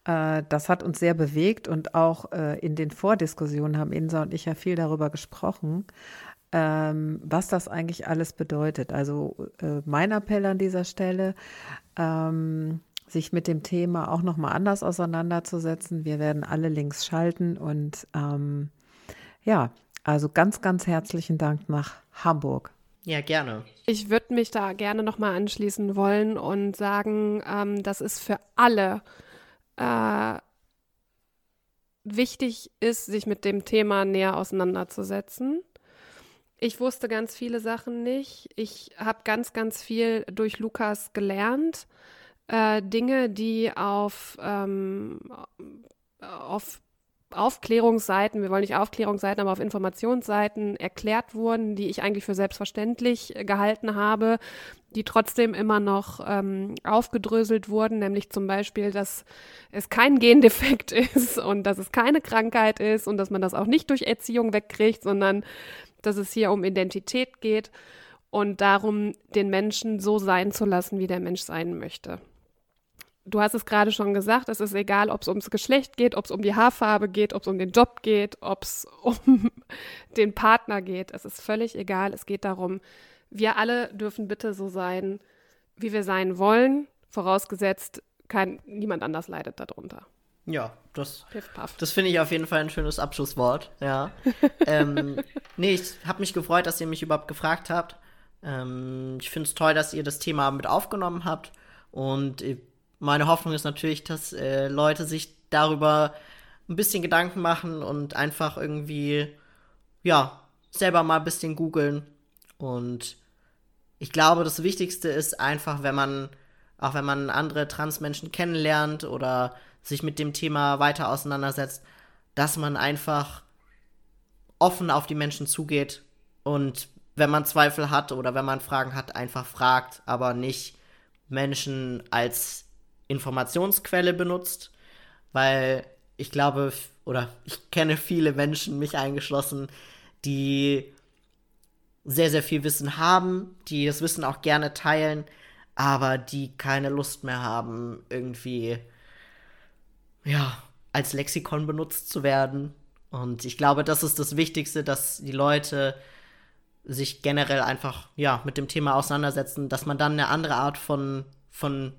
Äh, das hat uns sehr bewegt und auch äh, in den Vordiskussionen haben Insa und ich ja viel darüber gesprochen, ähm, was das eigentlich alles bedeutet. Also äh, mein Appell an dieser Stelle, ähm, sich mit dem Thema auch nochmal anders auseinanderzusetzen. Wir werden alle Links schalten und ähm, ja, also ganz, ganz herzlichen Dank nach Hamburg. Ja, gerne. Ich würde mich da gerne nochmal anschließen wollen und sagen, ähm, dass es für alle äh, wichtig ist, sich mit dem Thema näher auseinanderzusetzen. Ich wusste ganz viele Sachen nicht. Ich habe ganz, ganz viel durch Lukas gelernt. Äh, Dinge, die auf, ähm, auf Aufklärungsseiten, wir wollen nicht Aufklärungsseiten, aber auf Informationsseiten erklärt wurden, die ich eigentlich für selbstverständlich gehalten habe, die trotzdem immer noch ähm, aufgedröselt wurden, nämlich zum Beispiel, dass es kein Gendefekt ist und dass es keine Krankheit ist und dass man das auch nicht durch Erziehung wegkriegt, sondern dass es hier um Identität geht und darum, den Menschen so sein zu lassen, wie der Mensch sein möchte du hast es gerade schon gesagt, es ist egal, ob es ums Geschlecht geht, ob es um die Haarfarbe geht, ob es um den Job geht, ob es um den Partner geht. Es ist völlig egal. Es geht darum, wir alle dürfen bitte so sein, wie wir sein wollen, vorausgesetzt, kein, niemand anders leidet darunter. Ja, das, das finde ich auf jeden Fall ein schönes Abschlusswort. Ja. ähm, nee, ich habe mich gefreut, dass ihr mich überhaupt gefragt habt. Ähm, ich finde es toll, dass ihr das Thema mit aufgenommen habt. Und meine Hoffnung ist natürlich, dass äh, Leute sich darüber ein bisschen Gedanken machen und einfach irgendwie, ja, selber mal ein bisschen googeln. Und ich glaube, das Wichtigste ist einfach, wenn man, auch wenn man andere Transmenschen kennenlernt oder sich mit dem Thema weiter auseinandersetzt, dass man einfach offen auf die Menschen zugeht und wenn man Zweifel hat oder wenn man Fragen hat, einfach fragt, aber nicht Menschen als Informationsquelle benutzt, weil ich glaube, oder ich kenne viele Menschen, mich eingeschlossen, die sehr, sehr viel Wissen haben, die das Wissen auch gerne teilen, aber die keine Lust mehr haben, irgendwie, ja, als Lexikon benutzt zu werden. Und ich glaube, das ist das Wichtigste, dass die Leute sich generell einfach, ja, mit dem Thema auseinandersetzen, dass man dann eine andere Art von, von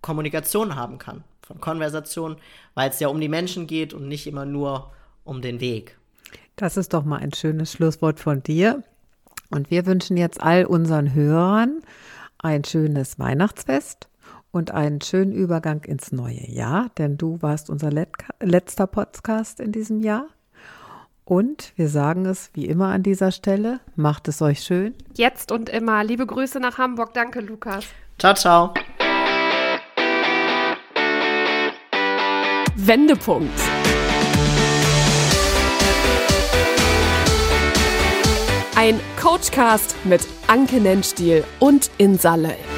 Kommunikation haben kann, von Konversation, weil es ja um die Menschen geht und nicht immer nur um den Weg. Das ist doch mal ein schönes Schlusswort von dir. Und wir wünschen jetzt all unseren Hörern ein schönes Weihnachtsfest und einen schönen Übergang ins neue Jahr, denn du warst unser letzter Podcast in diesem Jahr. Und wir sagen es wie immer an dieser Stelle, macht es euch schön. Jetzt und immer. Liebe Grüße nach Hamburg. Danke, Lukas. Ciao, ciao. Wendepunkt. Ein Coachcast mit Anke Nennstiel und Insa Löll.